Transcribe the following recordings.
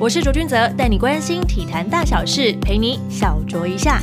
我是卓君泽，带你关心体坛大小事，陪你小酌一下。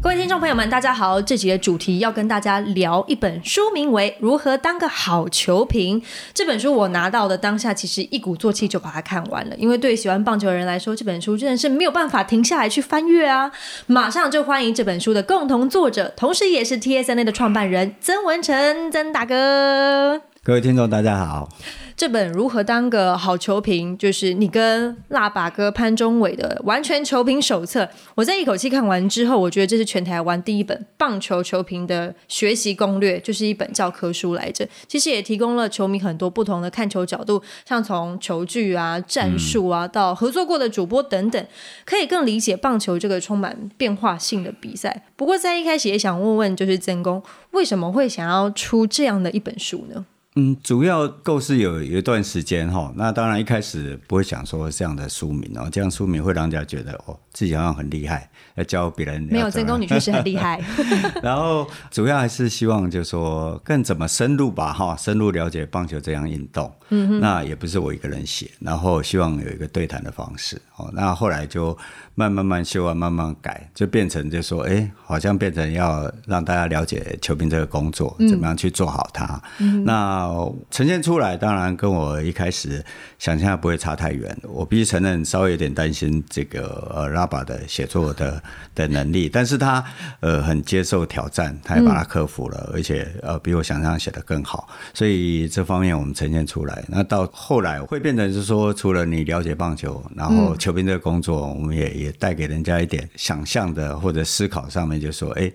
各位听众朋友们，大家好！这集的主题要跟大家聊一本书，名为《如何当个好球评》。这本书我拿到的当下，其实一鼓作气就把它看完了。因为对喜欢棒球的人来说，这本书真的是没有办法停下来去翻阅啊！马上就欢迎这本书的共同作者，同时也是 TSNA 的创办人曾文成，曾大哥。各位听众，大家好。这本《如何当个好球评》就是你跟辣把哥潘中伟的完全球评手册。我在一口气看完之后，我觉得这是全台湾第一本棒球球评的学习攻略，就是一本教科书来着。其实也提供了球迷很多不同的看球角度，像从球具啊、战术啊，到合作过的主播等等，可以更理解棒球这个充满变化性的比赛。不过在一开始也想问问，就是曾公为什么会想要出这样的一本书呢？嗯，主要构思有有一段时间哈，那当然一开始不会想说这样的书名哦，这样书名会让人家觉得哦自己好像很厉害，要教别人。没有，真功你确实很厉害。然后主要还是希望就是说更怎么深入吧哈，深入了解棒球这样运动。嗯哼。那也不是我一个人写，然后希望有一个对谈的方式哦。那后来就慢慢慢修啊，慢慢改，就变成就说哎，好像变成要让大家了解球评这个工作，怎么样去做好它。嗯。那呈现出来，当然跟我一开始想象不会差太远。我必须承认，稍微有点担心这个呃拉巴的写作的的能力，但是他呃很接受挑战，他也把它克服了，而且呃比我想象写的更好。所以这方面我们呈现出来，那到后来会变成是说，除了你了解棒球，然后球评这个工作，我们也也带给人家一点想象的或者思考上面，就说哎。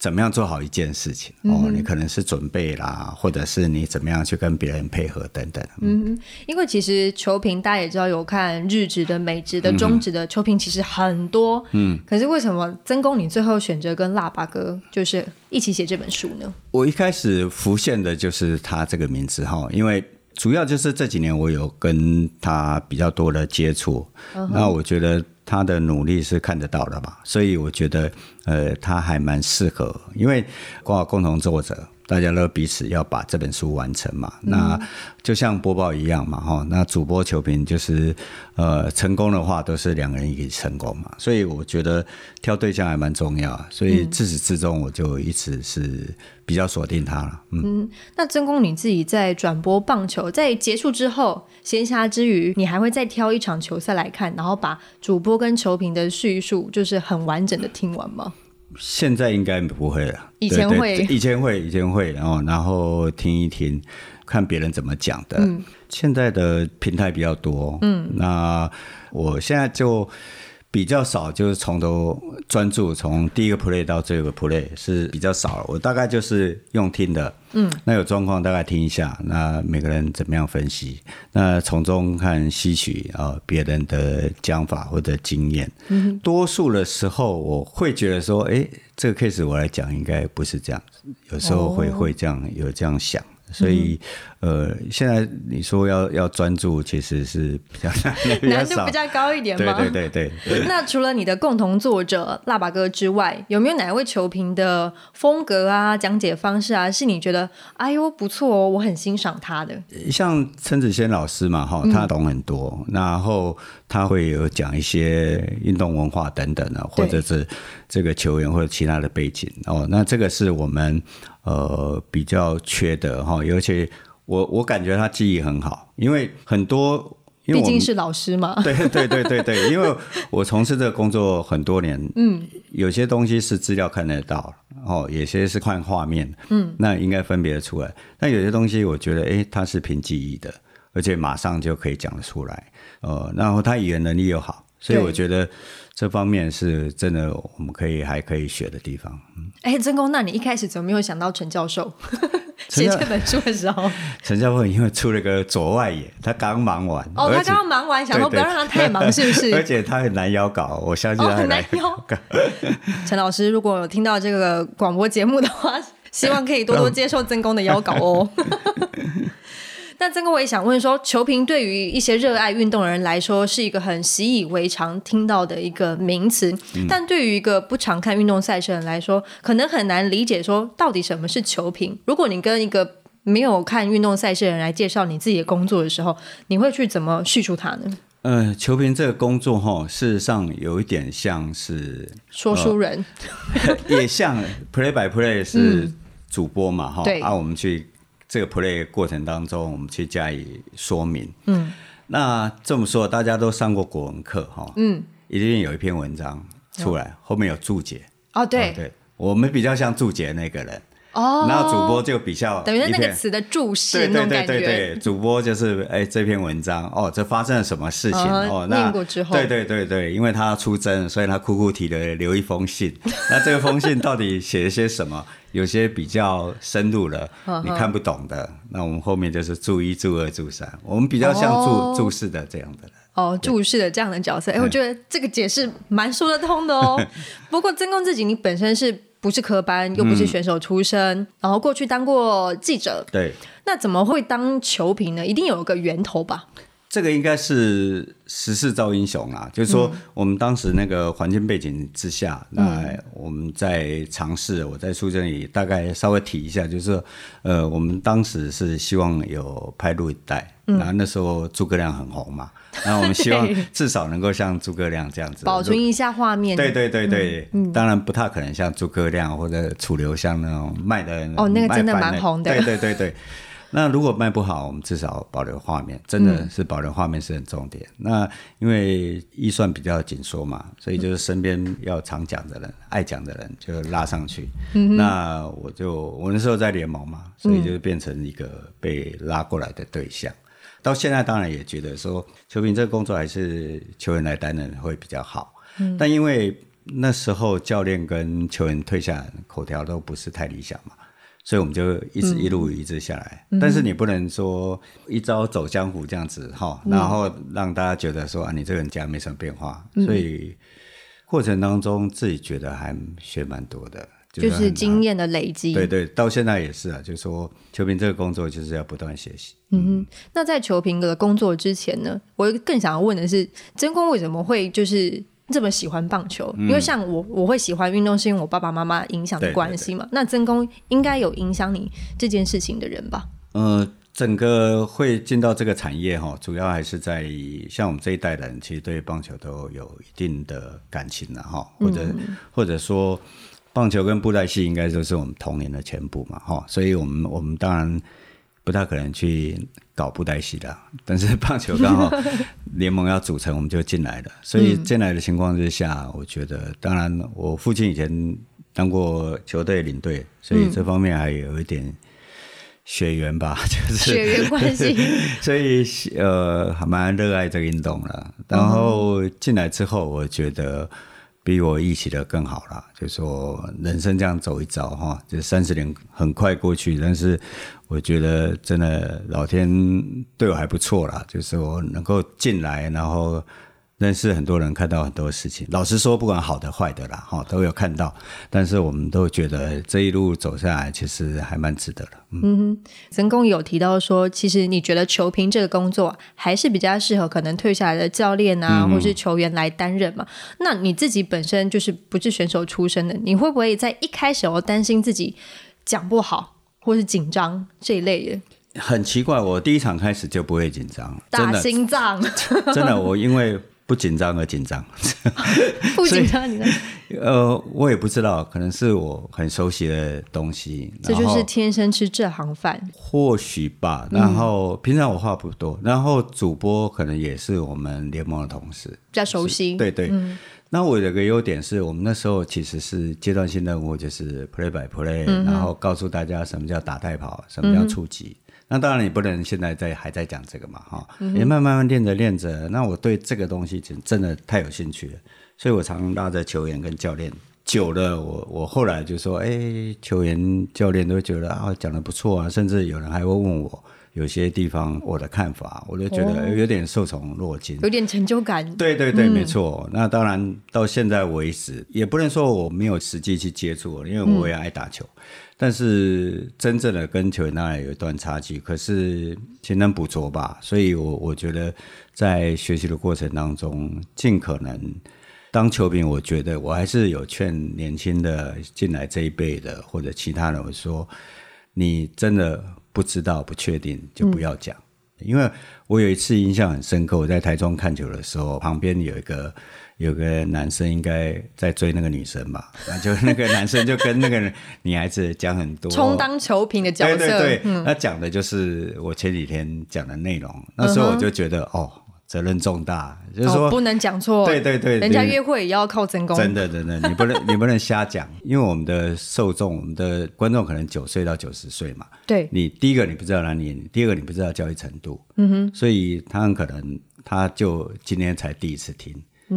怎么样做好一件事情？哦，你可能是准备啦，或者是你怎么样去跟别人配合等等。嗯，因为其实球评大家也知道，有看日职的、美职的、中职的球评，其实很多。嗯，可是为什么曾公你最后选择跟腊八哥就是一起写这本书呢？我一开始浮现的就是他这个名字哈，因为主要就是这几年我有跟他比较多的接触，那我觉得。他的努力是看得到的吧，所以我觉得，呃，他还蛮适合，因为光有共同作者。大家都彼此要把这本书完成嘛，那就像播报一样嘛，哈，那主播球评就是，呃，成功的话都是两个人一起成功嘛，所以我觉得挑对象还蛮重要，所以自始至终我就一直是比较锁定他了。嗯，那曾公你自己在转播棒球，在结束之后，闲暇之余，你还会再挑一场球赛来看，然后把主播跟球评的叙述就是很完整的听完吗？现在应该不会了，以前会，以前会，以前会，然后然后听一听，看别人怎么讲的。现在的平台比较多，嗯，那我现在就。比较少，就是从头专注，从第一个 play 到最后个 play 是比较少了。我大概就是用听的，嗯，那有状况大概听一下，那每个人怎么样分析，那从中看吸取啊别人的讲法或者经验。嗯，多数的时候我会觉得说，哎，这个 case 我来讲应该不是这样子，有时候会会这样有这样想。所以，呃，现在你说要要专注，其实是比较难 度比较高一点吗？对对对 对。那除了你的共同作者腊八哥之外，有没有哪位球评的风格啊、讲解方式啊，是你觉得哎呦不错哦，我很欣赏他的？像陈子轩老师嘛，哈，他懂很多，然后他会有讲一些运动文化等等的，或者是这个球员或者其他的背景哦。那这个是我们。呃，比较缺的哈，尤其我我感觉他记忆很好，因为很多，毕竟是老师嘛。对对对对对，因为我从事这个工作很多年，嗯，有些东西是资料看得到，哦，有些是看画面，嗯，那应该分别的出来。但有些东西我觉得，哎，他是凭记忆的，而且马上就可以讲得出来，呃，然后他语言能力又好，所以我觉得。这方面是真的，我们可以还可以学的地方。哎，曾公，那你一开始怎么没有想到陈教授 写这本书的时候？陈教授因为出了个左外野，他刚忙完。哦，他刚刚忙完，想说不要让他太忙，是不是？而且他很难邀稿，我相信他很难邀稿。陈老师，如果有听到这个广播节目的话，希望可以多多接受曾公的邀稿哦。但曾哥，我也想问说，球评对于一些热爱运动的人来说，是一个很习以为常听到的一个名词。但对于一个不常看运动赛事的人来说，可能很难理解说到底什么是球评。如果你跟一个没有看运动赛事的人来介绍你自己的工作的时候，你会去怎么叙述它呢？呃，球评这个工作哈，事实上有一点像是说书人，也像 play by play 是主播嘛哈，对啊，我们去这个 play 过程当中，我们去加以说明。嗯，那这么说，大家都上过国文课哈，嗯，一定有一篇文章出来，后面有注解。哦，对。哦，对，我们比较像注解那个人，哦，然后主播就比较等于是那个词的注释对对对那种感觉，对对，主播就是哎这篇文章哦，这发生了什么事情嗯哦？那念过之后对对对对，因为他要出征，所以他哭哭啼的留一封信。那这个封信到底写了些什么？有些比较深入了，嗯你看不懂的，那我们后面就是注一、注二、注三，我们比较像注、哦注释的这样的人。哦，注释的这样的角色，哎，我觉得这个解释蛮说得通的哦。不过曾公自己，你本身是不是科班，又不是选手出身，然后过去当过记者，对，那怎么会当球评呢？一定有个源头吧？这个应该是时势造英雄啊，就是说我们当时那个环境背景之下，那我们在尝试，我在书这里大概稍微提一下，就是说呃，我们当时是希望有拍录影带，那那时候诸葛亮很红嘛，那我们希望至少能够像诸葛亮这样子保存一下画面。对对对对，当然不太可能像诸葛亮或者楚留香那种卖的哦那个真的蛮红的对对对对。那如果卖不好，我们至少保留画面，真的是保留画面是很重点。那因为预算比较紧缩嘛，所以就是身边要常讲的人、爱讲的人就拉上去。那我就我那时候在联盟嘛，所以就变成一个被拉过来的对象。到现在当然也觉得说，球评这个工作还是球员来担任会比较好。嗯但因为那时候教练跟球员退下来，口条都不是太理想嘛，所以我们就一直一路一直下来。但是你不能说一朝走江湖这样子哈，然后让大家觉得说啊，你这个人家没什么变化。所以过程当中自己觉得还学蛮多的，就是经验的累积。对对，到现在也是啊，就是说球评这个工作就是要不断学习。嗯那在球评的工作之前呢，我更想要问的是，真空为什么会就是这么喜欢棒球？因为像我，我会喜欢运动是因为我爸爸妈妈影响的关系嘛。那真空应该有影响你这件事情的人吧？呃，整个会进到这个产业哈，主要还是在于像我们这一代人，其实对棒球都有一定的感情了哈，或者、或者说棒球跟布袋戏应该都是我们童年的全部嘛哈，所以我们我们当然不太可能去搞布袋戏的，但是 棒球刚好 联盟要组成，我们就进来了，所以进来的情况之下，我觉得当然我父亲以前当过球队领队，所以这方面还有一点。血缘吧，就是血缘关系。所以呃，还蛮热爱这个运动了。然后进来之后，我觉得比我预期的更好了。就说人生这样走一遭哈，这三十年很快过去，但是我觉得真的老天对我还不错了，就是我能够进来，然后。认识很多人，看到很多事情。老实说，不管好的坏的啦，哈，都有看到。但是我们都觉得这一路走下来，其实还蛮值得的。嗯曾公有提到说，其实你觉得球评这个工作还是比较适合可能退下来的教练啊，或是球员来担任嘛？那你自己本身就是不是选手出身的，你会不会在一开始我担心自己讲不好，或是紧张这一类的？很奇怪，我第一场开始就不会紧张，真打，心脏，真的，我因为不紧张而紧张。不紧张你的，呃，我也不知道，可能是我很熟悉的东西，这就是天生吃这行饭。或许吧。然后平常我话不多，然后主播可能也是我们联盟的同事，比较熟悉，对对。那我有个优点是我们那时候其实是阶段性任务，就是 play by play，、然后告诉大家什么叫打带跑，什么叫触及。那当然你不能现在在还在讲这个嘛，哈，也慢慢慢练着练着。那我对这个东西真真的太有兴趣了，所以我常拉着球员跟教练。久了，我我后来就说，哎、球员教练都觉得啊讲的不错啊，甚至有人还会问我有些地方我的看法，我就觉得哦有点受宠若惊。有点成就感。对对对，没错。那当然，到现在为止，也不能说我没有实际去接触，因为我也爱打球。但是真正的跟球员当然有一段差距，可是勤能补拙吧。所以我我觉得在学习的过程当中，尽可能当球评，我觉得我还是有劝年轻的进来这一辈的或者其他人，我说你真的不知道、不确定，就不要讲。因为我有一次印象很深刻，我在台中看球的时候，旁边有一个有个男生应该在追那个女生吧，那就那个男生就跟那个女孩子讲很多，充当球评的角色。对对对，那讲的就是我前几天讲的内容。那时候我就觉得，哦。责任重大，就是说不能讲错。对对对，人家约会也要靠真功。真的真的，你不能 你不能瞎讲，因为我们的受众、我们的观众可能九岁到九十岁嘛。对，你第一个你不知道哪里，第二个你不知道教育程度，嗯哼，所以他很可能他就今天才第一次听。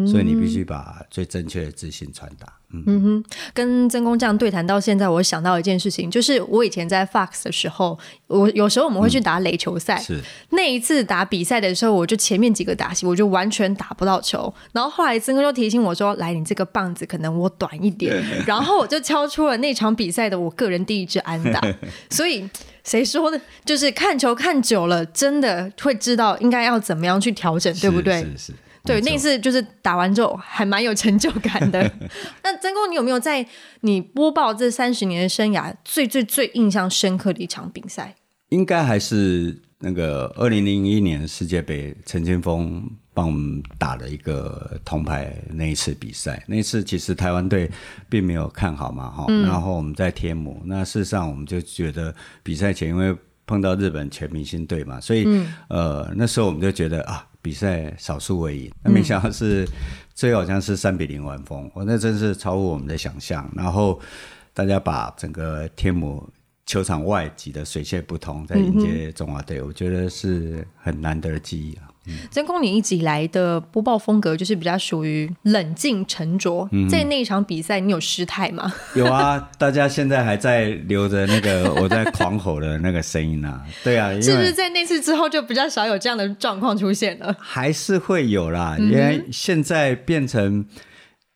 所以你必须把最正确的资讯传达。嗯哼，跟曾工这样对谈到现在，我想到一件事情，就是我以前在 Fox 的时候，我有时候我们会去打垒球赛。是那一次打比赛的时候，我就前面几个打席，我就完全打不到球。然后后来曾工就提醒我说：“来，你这个棒子可能我短一点。”然后我就敲出了那场比赛的我个人第一支安打。所以谁说的？就是看球看久了，真的会知道应该要怎么样去调整，对不对？是是。对，那次就是打完之后还蛮有成就感的。那曾公，你有没有在你播报这三十年的生涯最最最印象深刻的一场比赛？应该还是那个二零零一年世界杯，陈金峰帮我们打了一个铜牌那一次比赛。那一次其实台湾队并没有看好嘛，哈。然后我们在天母，那事实上我们就觉得比赛前因为碰到日本全明星队嘛，所以呃那时候我们就觉得啊。比赛少数为赢，那没想到是最后好像是三比零完封，我那真是超乎我们的想象。然后大家把整个天母球场外挤得水泄不通，在迎接中华队，我觉得是很难得的记忆啊。真空，你一直以来的播报风格就是比较属于冷静沉着，在那一场比赛，你有失态吗？有啊，大家现在还在留着那个我在狂吼的那个声音啊。对啊，是不是在那次之后就比较少有这样的状况出现了？还是会有啦，因为现在变成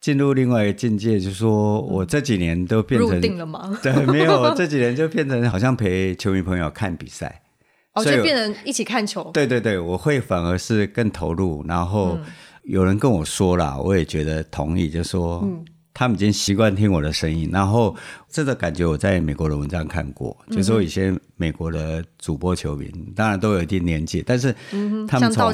进入另外一个境界，就是说我这几年都变成定了吗？对，没有，这几年就变成好像陪球迷朋友看比赛。就变成一起看球。对对对，我会反而是更投入。然后有人跟我说啦，我也觉得同意，就说。他们已经习惯听我的声音，然后这个感觉我在美国的文章看过，就说一些美国的主播球迷，当然都有一定年纪，但是他们从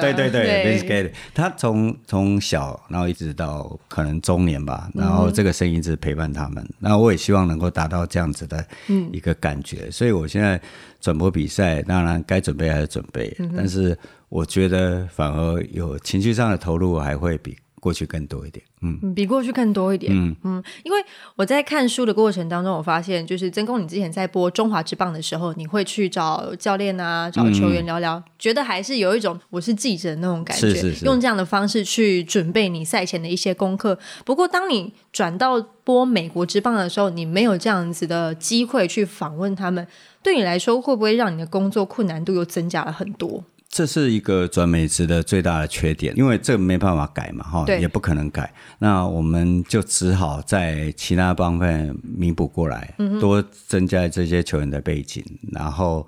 对对对对。对对，他从从小然后一直到可能中年吧，然后这个声音一直陪伴他们，那我也希望能够达到这样子的一个感觉，所以我现在转播比赛，当然该准备还是准备，但是我觉得反而有情绪上的投入还会比。过去更多一点，嗯，比过去更多一点，嗯。嗯，因为我在看书的过程当中，我发现就是曾公，你之前在播中华之棒的时候，你会去找教练啊，找球员聊聊，觉得还是有一种我是记者那种感觉，是是，用这样的方式去准备你赛前的一些功课。不过，当你转到播美国之棒的时候，你没有这样子的机会去访问他们，对你来说会不会让你的工作困难度又增加了很多？这是一个转美职的最大的缺点，因为这个没办法改嘛，哈，也不可能改。那我们就只好在其他方面弥补过来，多增加这些球员的背景。然后，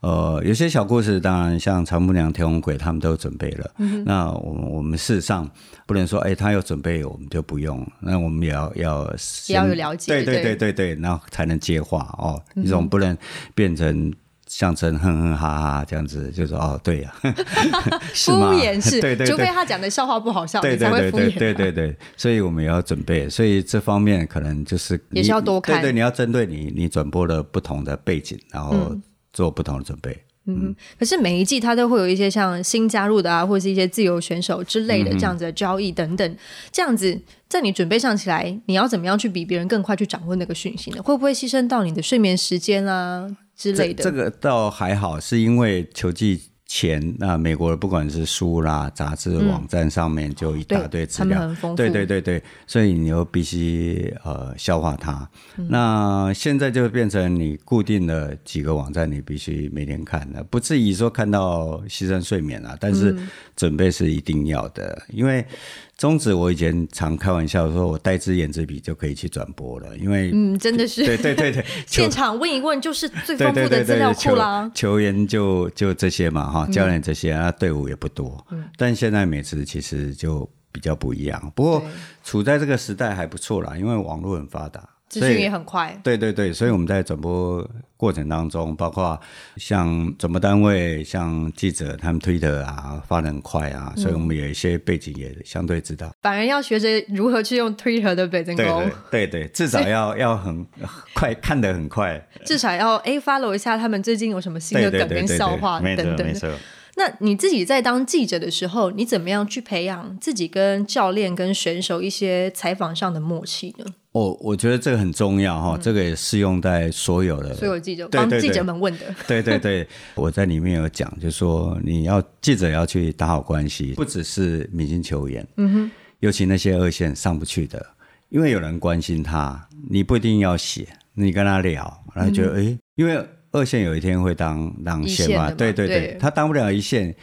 呃，有些小故事，当然像长木娘、天龙鬼，他们都准备了。那我我们事实上不能说，哎，他有准备，我们就不用。那我们也要要要有了解，对对对对对，然后才能接话哦。你总不能变成。象征哼哼哈哈这样子，就说哦，对呀，敷衍是，对对，除非他讲的笑话不好笑，对才会敷衍。对对对，所以我们也要准备，所以这方面可能就是也是要多看，对对，你要针对你你转播的不同的背景，然后做不同的准备。嗯，可是每一季它都会有一些像新加入的啊，或者是一些自由选手之类的这样子的交易等等，这样子在你准备上起来，你要怎么样去比别人更快去掌握那个讯息呢？会不会牺牲到你的睡眠时间啊？之类的，这个倒还好，是因为球季前，那美国的不管是书啦、杂志、网站上面就一大堆资料，对对对对，所以你又必须呃消化它。那现在就变成你固定的几个网站，你必须每天看的，不至于说看到牺牲睡眠啊，但是准备是一定要的，因为。中指，我以前常开玩笑说，我带支眼子笔就可以去转播了，因为嗯，真的是对对对对，现场问一问就是最丰富的资料库啦。球员就就这些嘛哈，教练这些啊，队伍也不多，但现在每次其实就比较不一样。不过处在这个时代还不错啦，因为网络很发达。资讯也很快。对对对，所以我们在转播过程当中，包括像转播单位、像记者，他们推特啊，发的很快啊，所以我们有一些背景也相对知道。反而要学着如何去用 Twitter 的北真对工，对对对，至少要要很快，看得很快。至少要哎 follow 一下他们最近有什么新对的梗跟笑话等等的。错没错。那你自己在当记者的时候，你怎么样去培养自己跟教练、跟选手一些采访上的默契呢？我我觉得这个很重要哈，这个也适用在所有的所有记者帮记者们问的，对对对，我在里面有讲，就说你要记者要去打好关系，不只是明星球员，嗯哼，尤其那些二线上不去的，因为有人关心他，你不一定要写，你跟他聊，然后觉得哎、诶因为二线有一天会当当一线嘛，对对对，他当不了一线。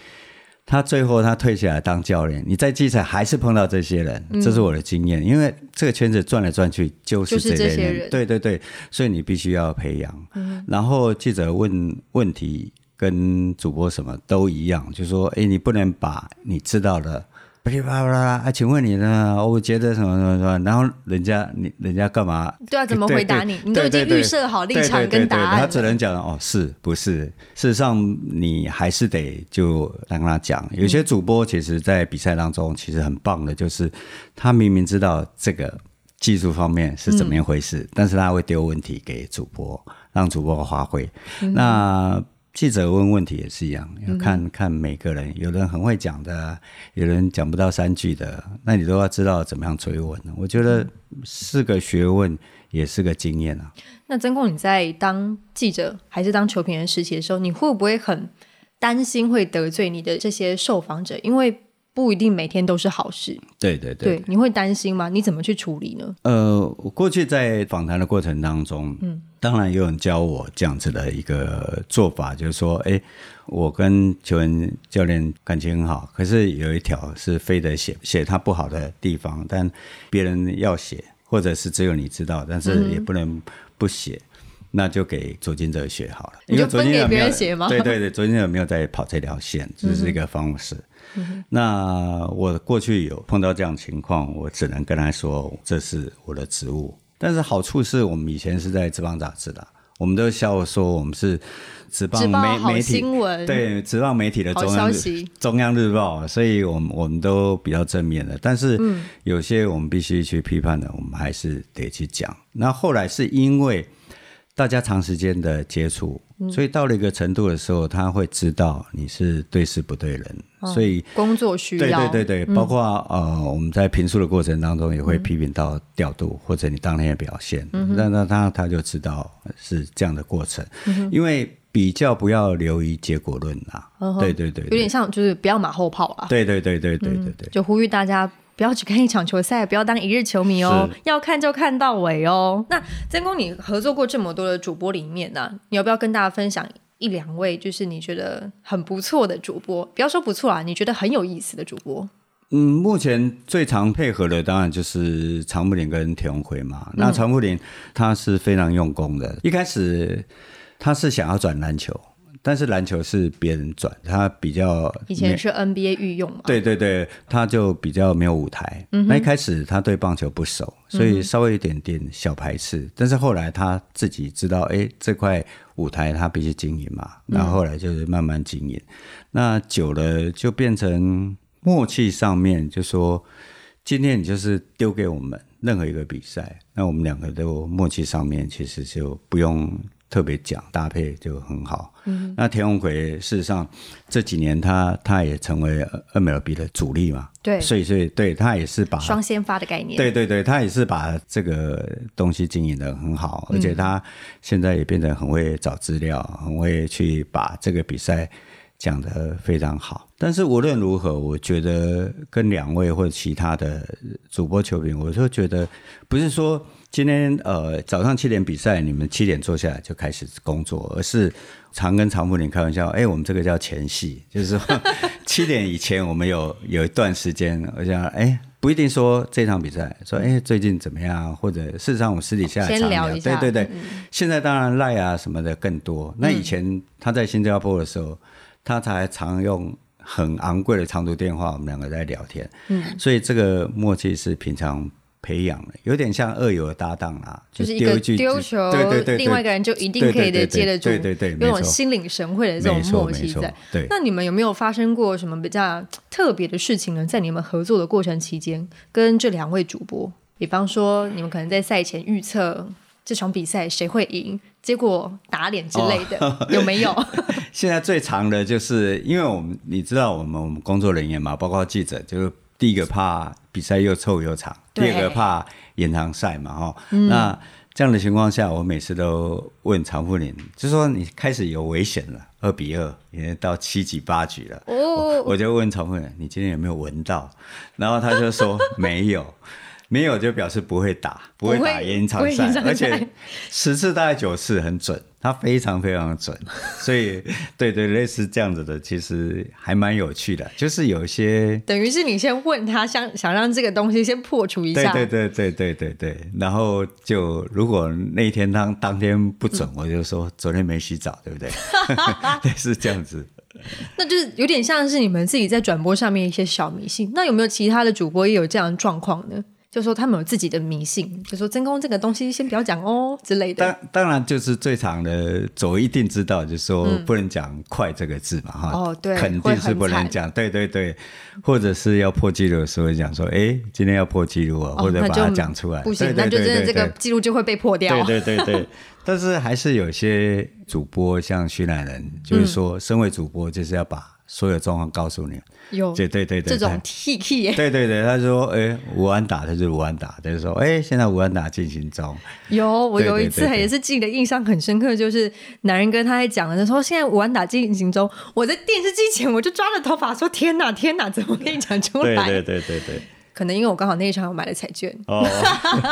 他最后他退下来当教练，你在记者还是碰到这些人，这是我的经验。因为这个圈子转来转去就是这这类人，些人对对对，所以你必须要培养。然后记者问问题跟主播什么都一样，就说：哎，你不能把你知道的。噼里啪啦啊，请问你呢？我觉得什么什么什么，然后人家你人家干嘛？对啊，怎么回答你？你都已经预设好立对场跟答案了他只能讲哦，是不是？事实上，你还是得就让他讲。有些主播其实，在比赛当中其实很棒的，就是他明明知道这个技术方面是怎么一回事，但是他会丢问题给主播，让主播发挥。那记者问问题也是一样，要看、看每个人，有人很会讲的，有人讲不到三句的，那你都要知道怎么样追问。我觉得是个学问，也是个经验啊。那曾控，你在当记者还是当球评人时期的时候，你会不会很担心会得罪你的这些受访者？因为不一定每天都是好事。对对对。对，你会担心吗？你怎么去处理呢？呃，我过去在访谈的过程当中，嗯，当然有人教我这样子的一个做法，就是说，哎，我跟球员教练感情很好，可是有一条是非得写写他不好的地方，但别人要写，或者是只有你知道，但是也不能不写。那就给左金哲写好了，你就因为左金哲分给别没有人写吗对对对，左金哲没有在跑这条线，这是一个方式。那我过去有碰到这样情况，我只能跟他说这是我的职务。但是好处是我们以前是在职棒杂志的，我们都笑说我们是职棒媒媒体新闻，，对职棒媒体的中央日，中央日报，所以我们我们都比较正面的。但是嗯有些我们必须去批判的，我们还是得去讲。那后来是因为大家长时间的接触，嗯。所以到了一个程度的时候，他会知道你是对事不对人，所以。工作需对要，对对对，包括呃，我们在评述的过程当中也会批评到调度、或者你当天的表现，那那他他就知道是这样的过程，因为比较不要流于结果论啊。对对对，有点像就是不要马后炮啊，对对对对对对对。就呼吁大家不要只看一场球赛，不要当一日球迷哦，要看就看到尾哦。那曾公，你合作过这么多的主播里面呢、你要不要跟大家分享一两位，就是你觉得很不错的主播？不要说不错啊，你觉得很有意思的主播？嗯，目前最常配合的当然就是常木林跟田永奎嘛。那常木林他是非常用功的，一开始他是想要转篮球，但是篮球是别人转，他比较以前是 NBA 御用嘛，对对对，他就比较没有舞台。那一开始他对棒球不熟，所以稍微有一点点小排斥。但是后来他自己知道，哎，这块舞台他必须经营嘛。然后后来就是慢慢经营。那久了就变成默契上面，就说今天你就是丢给我们任何一个比赛，那我们两个都默契上面其实就不用。特别讲搭配就很好，嗯，那田永奎事实上这几年他他也成为 MLB 的主力嘛，对。所以所以对他也是把双先发的概念，对对对，他也是把这个东西经营的很好，而且他现在也变得很会找资料，很会去把这个比赛讲得非常好。但是无论如何，我觉得跟两位或者其他的主播球评，我就觉得不是说今天呃早上七点比赛，你们七点坐下来就开始工作，而是常跟常富林开玩笑，哎，我们这个叫前戏，就是说 七点以前我们有有一段时间，我想哎。不一定说这场比赛，说哎最近怎么样，或者事实上我们私底下先常聊一下对对对。现在当然赖啊什么的更多。那以前他在新加坡的时候，他才常用很昂贵的长途电话，我们两个在聊天。嗯，所以这个默契是平常培养了，有点像二友的搭档啦，就是一个丢句丢球，对对对，另外一个人就一定可以的接得住，对对对，有种心领神会的这种默契在。对，那你们有没有发生过什么比较特别的事情呢？在你们合作的过程期间，跟这两位主播，比方说你们可能在赛前预测这场比赛谁会赢，结果打脸之类的，有没有？现在最长的就是，因为我们你知道，我们我们工作人员嘛，包括记者，就是第一个怕比赛又臭又长，第二个怕。延长赛嘛，哈，那这样的情况下，我每次都问常富林，就说你开始有危险了，二比二，已经到七局八局了，哦，我就问常富林，你今天有没有闻到？然后他就说 没有。没有就表示不会打，不会打延长赛，而且十次大概九次很准，他非常非常准，所以对对类似这样子的，其实还蛮有趣的，就是有一些等于是你先问他，想想让这个东西先破除一下，对对对对对对对，然后就如果那一天当当天不准，我就说昨天没洗澡，对不对？是这样子，那就是有点像是你们自己在转播上面一些小迷信。那有没有其他的主播也有这样的状况呢？就说他们有自己的迷信，就说真空这个东西先不要讲哦之类的。当当然就是最长的走一定知道，就是说不能讲快这个字嘛哈。哦，对，肯定是不能讲。对对对，或者是要破纪录的时候讲说，哎，今天要破纪录啊，或者把它讲出来。不行，那就真的这个记录就会被破掉。对对对对，但是还是有些主播像徐乃人，就是说身为主播就是要把所有状况告诉你。有对对对对，这种 T K 对 对对，他说哎，武安打他就是武安打，就是说哎，现在武安打进行中。有我有一次也是记得印象很深刻，就是男人跟他在讲的时候，现在武安打进行中，我在电视机前我就抓着头发说天哪天哪，怎么跟你讲出来？对对对对对，可能因为我刚好那一场我买了彩券。哦，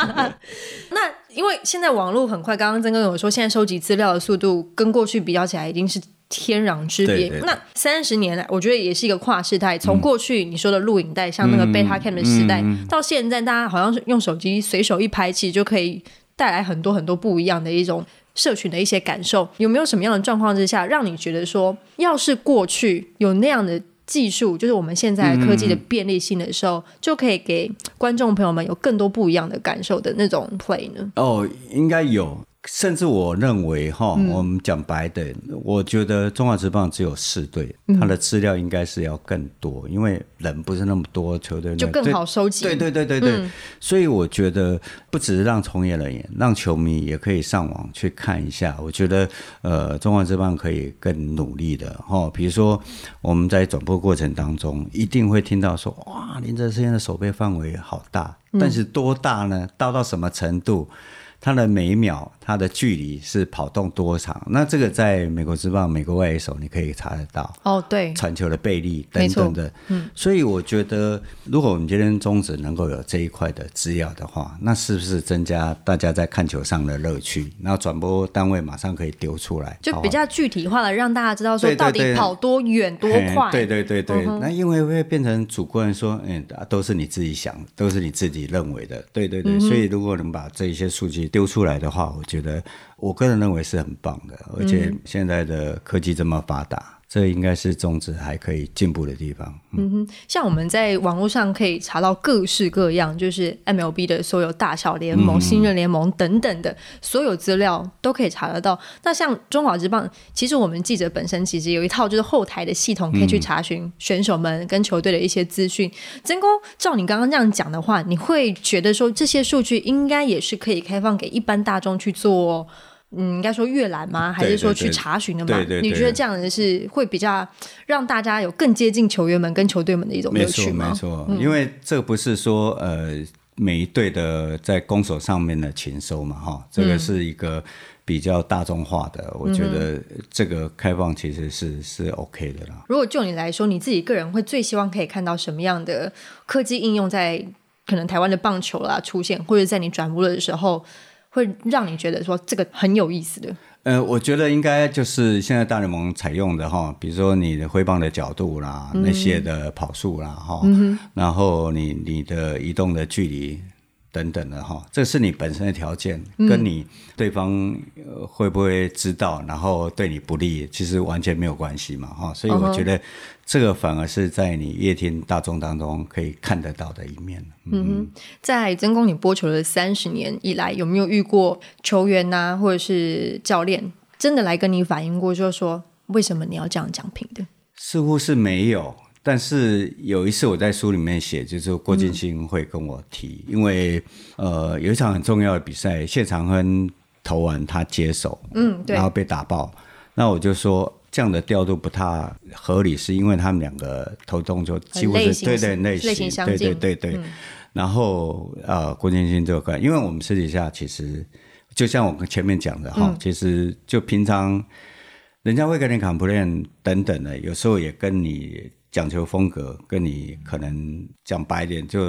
那因为现在网络很快，刚刚曾哥有说，现在收集资料的速度跟过去比较起来，已经是。天壤之别。那三十年来，我觉得也是一个跨世代。从过去你说的录影带，像那个 Beta Cam 的时代，到现在大家好像是用手机随手一拍，其实就可以带来很多很多不一样的一种社群的一些感受。有没有什么样的状况之下，让你觉得说，要是过去有那样的技术，就是我们现在科技的便利性的时候，就可以给观众朋友们有更多不一样的感受的那种 play 呢？哦，应该有。甚至我认为哈，我们讲白的，我觉得中华职棒只有四队，它的资料应该是要更多，因为人不是那么多，球队就更好收集。对对对对对，所以我觉得不只是让从业人员，让球迷也可以上网去看一下。我觉得呃，中华职棒可以更努力的哈，比如说我们在转播过程当中，一定会听到说哇，林哲生的手背范围好大，但是多大呢？大到什么程度？它的每秒，它的距离是跑动多长？那这个在美国之棒、美国外野手你可以查得到。哦，对，传球的倍率等等的。嗯，所以我觉得，如果我们今天中职能够有这一块的资料的话，那是不是增加大家在看球上的乐趣？然后转播单位马上可以丢出来，就比较具体化的让大家知道说到底跑多远多快。对对对对，那因为会变成主观说，嗯，都是你自己想，都是你自己认为的。对对对，所以如果能把这一些数据。丢出来的话，我觉得我个人认为是很棒的，而且现在的科技这么发达。这应该是种植还可以进步的地方。嗯哼，像我们在网络上可以查到各式各样，就是 MLB 的所有大小联盟、新任联盟等等的所有资料都可以查得到。那像中华职棒，其实我们记者本身其实有一套就是后台的系统，可以去查询选手们跟球队的一些资讯。真公，照你刚刚这样讲的话，你会觉得说这些数据应该也是可以开放给一般大众去做。嗯，应该说阅览吗？还是说去查询的吗？你觉得这样子是会比较让大家有更接近球员们跟球队们的一种乐趣吗？没错，没错，因为这不是说呃每一队的在攻守上面的勤收嘛，哈，这个是一个比较大众化的。我觉得这个开放其实是是 OK 的啦。如果就你来说，你自己个人会最希望可以看到什么样的科技应用在可能台湾的棒球啦出现，或者在你转播的时候？会让你觉得说这个很有意思的。呃，我觉得应该就是现在大联盟采用的哈，比如说你的挥棒的角度啦，那些的跑速啦哈，然后你你的移动的距离，等等的哈，这是你本身的条件，跟你对方呃会不会知道，然后对你不利，其实完全没有关系嘛哈。所以我觉得这个反而是在你夜听大众当中可以看得到的一面。嗯哼，在曾公你播球的三十年以来，有没有遇过球员呐，或者是教练，真的来跟你反映过，就是说为什么你要这样讲评的？似乎是没有。但是有一次我在书里面写，就是郭金星会跟我提，因为呃有一场很重要的比赛，谢长亨投完他接手，嗯，对，然后被打爆，那我就说这样的调度不太合理，是因为他们两个投动就几乎是对对类型对对对对，然后呃郭金星这块，因为我们私底下其实就像我们前面讲的哈，其实就平常人家会跟你 complain 等等的，有时候也跟你。讲求风格，跟你可能讲白一点，就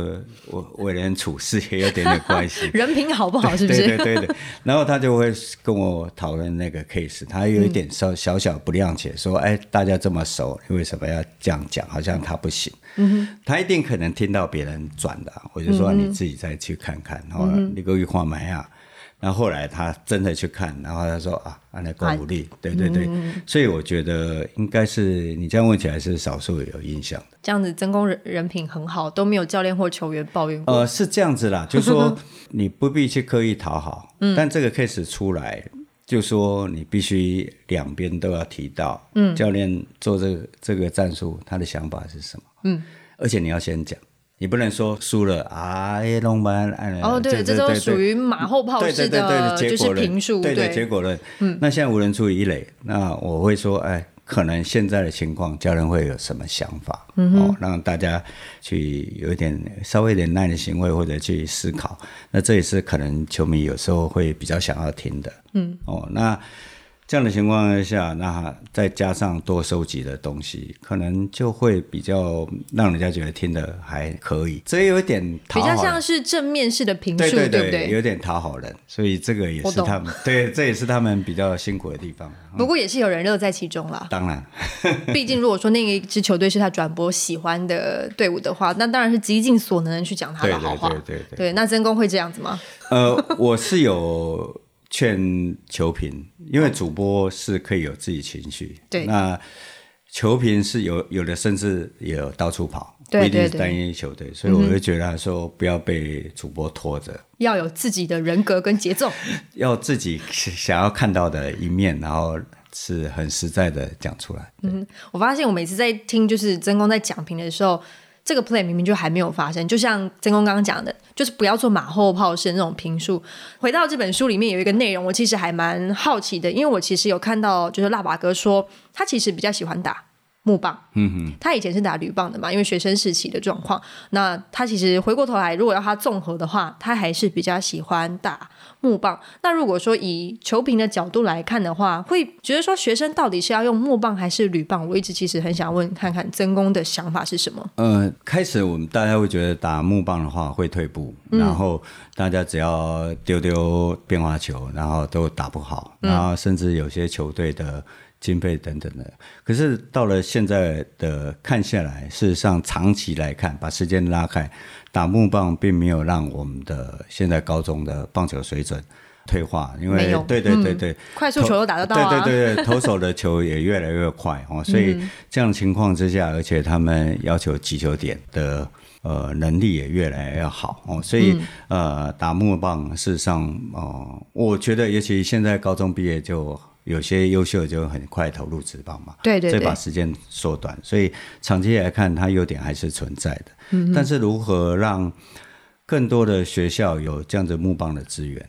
我为人处事也有点点关系。人品好不好，是不是？对对对对。然后他就会跟我讨论那个 case，他有一点小小小不谅解，说：“哎，大家这么熟，你为什么要这样讲？好像他不行。”嗯他一定可能听到别人转的，我就说你自己再去看看，然后你个玉花买啊。然后后来他真的去看，然后他说啊，安那够无力，对对对，所以我觉得应该是你这样问起来是少数有印象的。这样子，真功人人品很好，都没有教练或球员抱怨过。呃，是这样子啦，就是说你不必去刻意讨好，但这个 case 出来，就说你必须两边都要提到，嗯，教练做这个这个战术，他的想法是什么？嗯，而且你要先讲。你不能说输了啊，弄完哦，对，这都属于马后炮式的，就是评述，对对，结果论。嗯，那现在无人出一垒，那我会说，哎，可能现在的情况，教练会有什么想法？哦，让大家去有一点稍微点耐的行为，或者去思考。那这也是可能球迷有时候会比较想要听的。嗯，哦，那。这样的情况下，那再加上多收集的东西，可能就会比较让人家觉得听的还可以。这有一点比较像是正面式的评述，对不对？有点讨好人，所以这个也是他们对，这也是他们比较辛苦的地方。不过也是有人乐在其中啦。当然，毕竟如果说那一支球队是他转播喜欢的队伍的话，那当然是极尽所能去讲他的好话。对对对对，那真公会这样子吗？呃，我是有。劝球评，因为主播是可以有自己情绪，对。那球评是有有的，甚至也有到处跑，不一定是单一球队，所以我就觉得说不要被主播拖着，要有自己的人格跟节奏，要自己想要看到的一面，然后是很实在的讲出来。嗯，我发现我每次在听就是曾公在讲评的时候。这个 play 明明就还没有发生，就像曾公刚刚讲的，就是不要做马后炮式那种评述。回到这本书里面有一个内容，我其实还蛮好奇的，因为我其实有看到，就是腊八哥说他其实比较喜欢打木棒，嗯哼，他以前是打铝棒的嘛，因为学生时期的状况。那他其实回过头来，如果要他综合的话，他还是比较喜欢打。木棒。那如果说以球评的角度来看的话，会觉得说学生到底是要用木棒还是铝棒？我一直其实很想问看看曾公的想法是什么。呃，开始我们大家会觉得打木棒的话会退步，然后大家只要丢丢变化球，然后都打不好，然后甚至有些球队的经费等等的。可是到了现在的看下来，事实上长期来看，把时间拉开。打木棒并没有让我们的现在高中的棒球水准退化，因为对对对对，快速球都打得到啊，对对对，投手的球也越来越快哦，所以这样情况之下，而且他们要求击球点的呃能力也越来越好哦，所以呃打木棒事实上哦，我觉得尤其现在高中毕业就。有些优秀就很快投入职棒嘛，对对，再把时间缩短，所以长期来看，它优点还是存在的。嗯，但是如何让更多的学校有这样子木棒的资源，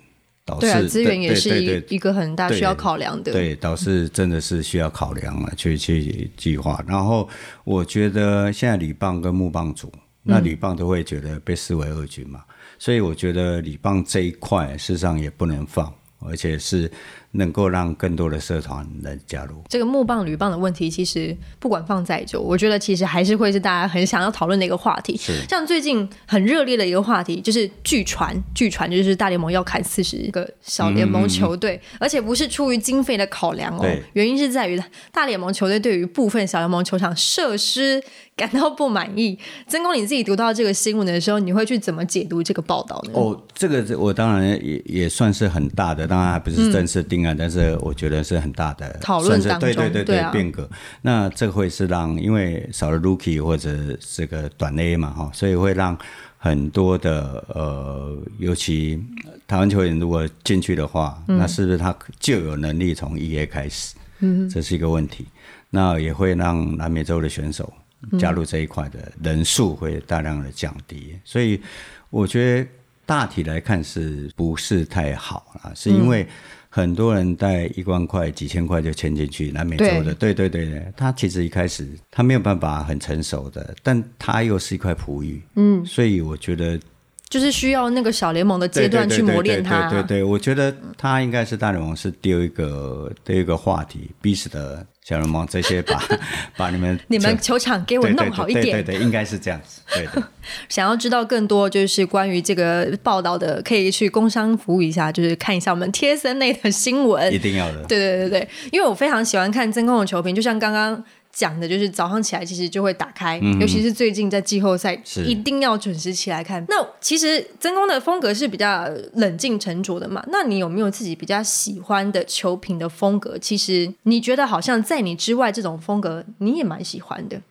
导师资源也是一一个很大需要考量的。对，导师真的是需要考量了，去去计划。然后我觉得现在铝棒跟木棒组，那铝棒都会觉得被视为二军嘛，所以我觉得铝棒这一块事实上也不能放。而且是能够让更多的社团来加入。这个木棒、铝棒的问题，其实不管放再久，我觉得其实还是会是大家很想要讨论的一个话题。是像最近很热烈的一个话题，就是据传，据传就是大联盟要砍四十个小联盟球队，而且不是出于经费的考量哦，原因是在于大联盟球队对于部分小联盟球场设施感到不满意。曾公，你自己读到这个新闻的时候，你会去怎么解读这个报道呢？哦，这个我当然也也算是很大的，当然还不是正式定案，但是我觉得是很大的嗯讨论当中对对对对啊变革。那这个会是让因为少了 rookie 或者这个短 A 嘛哈，所以会让很多的呃，尤其台湾球员如果进去的话，嗯那是不是他就有能力从 E A 开始？嗯，这是一个问题。那也会让南美洲的选手加入这一块的人数会大量的降低，所以我觉得大体来看是不是太好啊？是因为很多人带一万块、几千块就签进去南美洲的，对对对对，他其实一开始他没有办法很成熟的，但他又是一块璞玉，嗯，所以我觉得就是需要那个小联盟的阶段去磨练他。对对对，我觉得他应该是大联盟是丢一个丢一个话题，逼死的小联盟这些把 把你们 你们球场给我弄好一点。对对对，应该是这样子，对的。想要知道更多就是关于这个报道的，可以去工商服务一下，就是看一下我们贴身内的新闻一。定要的。对对对对，因为我非常喜欢看真空的球评，就像刚刚讲的，就是早上起来其实就会打开，尤其是最近在季后赛，是一定要准时起来看。那其实曾公的风格是比较冷静沉着的嘛，那你有没有自己比较喜欢的球评的风格？其实你觉得好像在你之外这种风格你也蛮喜欢的。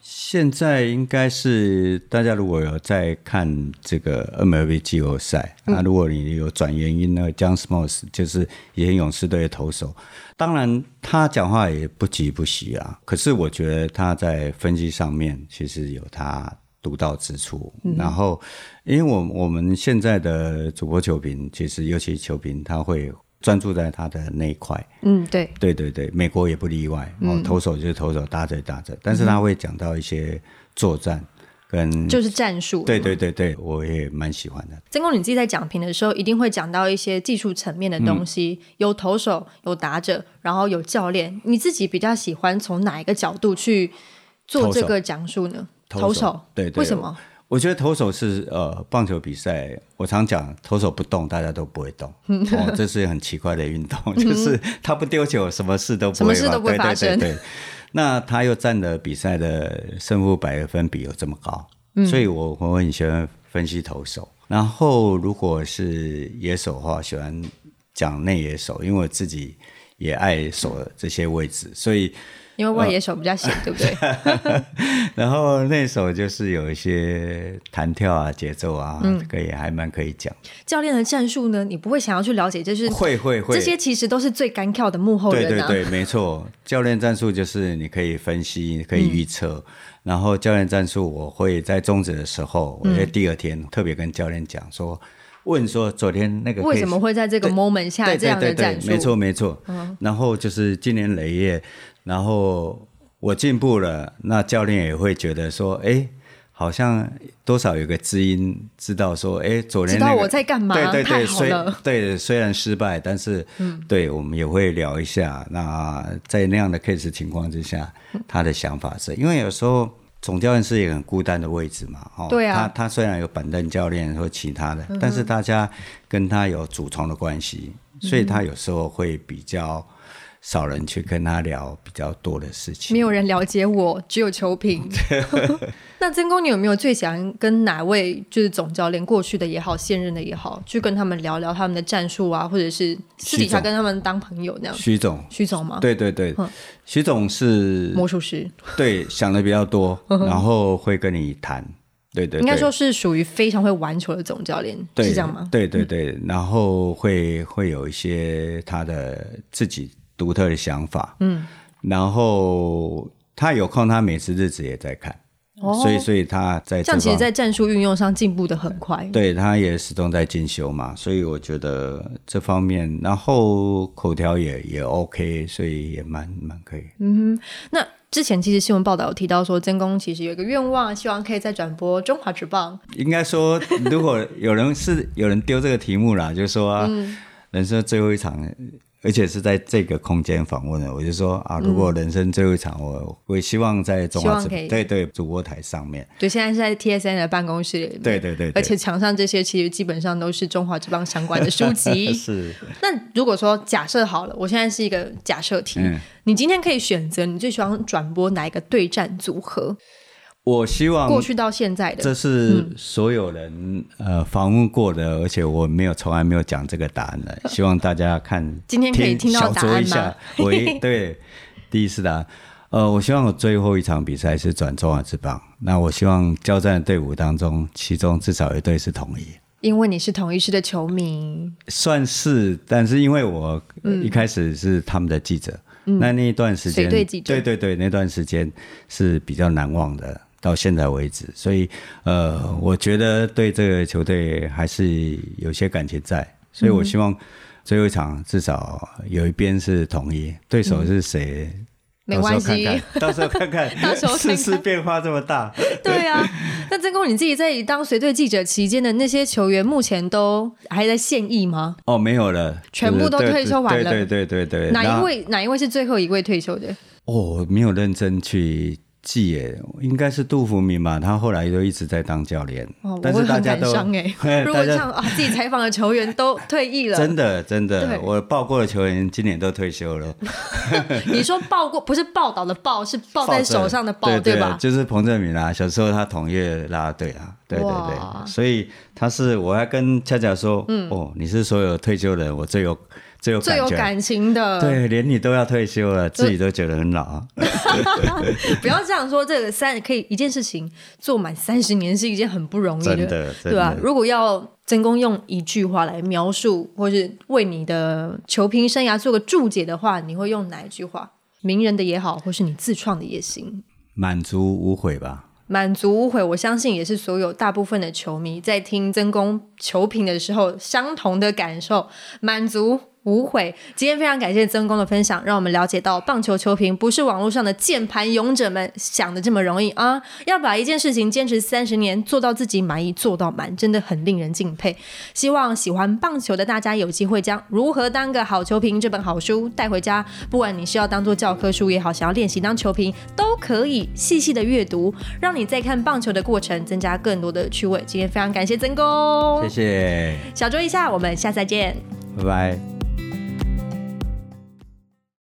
现在应该是大家如果有在看这个 MLB 季后赛，那、如果你有转原因呢，John Smoltz 就是以前勇士队的投手，当然他讲话也不急不徐啊，可是我觉得他在分析上面其实有他独到之处。然后，因为我我们现在的主播球评，其实尤其球评，他会专注在他的那一块。嗯，对，对对对，美国也不例外。哦，投手就是投手，打者打者，但是他会讲到一些作战跟，就是战术。对对对对，我也蛮喜欢的。曾公，你自己在讲评的时候，一定会讲到一些技术层面的东西，有投手，有打者，然后有教练。你自己比较喜欢从哪一个角度去做这个讲述呢？投手，对对，为什么？我觉得投手是呃，棒球比赛，我常讲投手不动，大家都不会动。哦，这是很奇怪的运动，就是他不丢球，什么事都不会什么事都不会发生。对对对对那他又占了比赛的胜负百分比有这么高，所以我我很喜欢分析投手。然后如果是野手的话，喜欢讲内野手，因为我自己也爱守这些位置，所以。因为外野手比较闲，对不对？然后那首就是有一些弹跳啊、节奏啊，这个也还蛮可以讲。教练的战术呢，你不会想要去了解，就是会会会，这些其实都是最干跳的幕后人啊。对对对，没错。教练战术就是你可以分析，可以预测。然后教练战术，我会在终止的时候，我在第二天特别跟教练讲说，问说昨天那个为什么会在这个 moment 下这样的战术？没错没错。然后就是今年累月。然后我进步了，那教练也会觉得说，哎，好像多少有个知音，知道说，哎，昨天、那个、知道我在干嘛，对对对，虽对虽然失败，但是，嗯，对我们也会聊一下。那在那样的 case 情况之下，他的想法是因为有时候总教练是一个很孤单的位置嘛，哦，对啊，他他虽然有板凳教练或其他的，嗯、但是大家跟他有主从的关系，所以他有时候会比较。少人去跟他聊比较多的事情，没有人了解我，只有球评。那曾公，你有没有最想跟哪位就是总教练，过去的也好，现任的也好，去跟他们聊聊他们的战术啊，或者是私底下跟他们当朋友那样？徐总，徐总吗？对对对，徐总是魔术师，对，想的比较多，然后会跟你谈。对对，应该说是属于非常会玩球的总教练，是这样吗？对对对，然后会会有一些他的自己。独特的想法，嗯，然后他有空，他每次日子也在看，哦，所以所以他在这样，其实，在战术运用上进步的很快，对，他也始终在进修嘛，所以我觉得这方面，然后口条也也 OK，所以也蛮蛮可以。嗯哼，那之前其实新闻报道有提到说，曾公其实有一个愿望，希望可以再转播中华职棒。应该说，如果有人是有人丢这个题目啦，就是说、啊。嗯。人生最后一场，而且是在这个空间访问的，我就说啊，如果人生最后一场，我我也希望在中华对对主播台上面，对，现在是在 TSN 的办公室里面，对对对。对而且墙上这些其实基本上都是中华之邦相关的书籍。是。那如果说假设好了，我现在是一个假设题，嗯。你今天可以选择你最喜欢转播哪一个对战组合，我希望过去到现在的。这是所有人、呃访问过的，而且我没有从来没有讲这个答案的，希望大家看今天可以听到小答案一下。我一对第一次答。案，呃，我希望我最后一场比赛是转中华之棒，那我希望交战的队伍当中，其中至少一队是统一。因为你是统一师的球迷，算是，但是因为我一开始是他们的记者，那那一段时间，对对对，那段时间是比较难忘的，到现在为止，所以呃，我觉得对这个球队还是有些感情在，所以我希望最后一场至少有一边是统一，对手是谁？没关系到时候看看，到时候 看看世事变化这么大，对啊。那曾公你自己在当随队记者期间的那些球员，目前都还在现役吗？哦，没有了，全部都退休完了对对对对对，哪一位哪一位是最后一位退休的？哦，我没有认真去记耶，应该是杜福明吧？他后来都一直在当教练，但会很感是大家都 如果像啊自己采访的球员都退役了，真的真的，我报过的球员今年都退休了，你说报过不是报道的报，是抱在手上的抱，对吧？就是彭正明啊，小时候他统一啦啦队啊，对对对，所以他是我要跟恰恰说，哦，你是所有退休人我最有最有嗯最有感情的，对，连你都要退休了，自己都觉得很老啊。不要这样说。这个三可以一件事情做满三十年是一件很不容易真的真的对吧？如果要真公用一句话来描述，或是为你的球评生涯做个注解的话，你会用哪一句话？名人的也好，或是你自创的也行。满足无悔吧。满足无悔，我相信也是所有大部分的球迷在听曾公球评的时候相同的感受。满足无悔。今天非常感谢曾公的分享，让我们了解到棒球球评不是网络上的键盘勇者们想的这么容易啊！要把一件事情坚持三十年，做到自己满意，做到满，真的很令人敬佩。希望喜欢棒球的大家有机会将《如何当个好球评》这本好书带回家，不管你是要当做教科书也好，想要练习当球评，都可以细细的阅读，让你在看棒球的过程增加更多的趣味。今天非常感谢曾公谢，谢，小酌一下，我们下次再见。拜。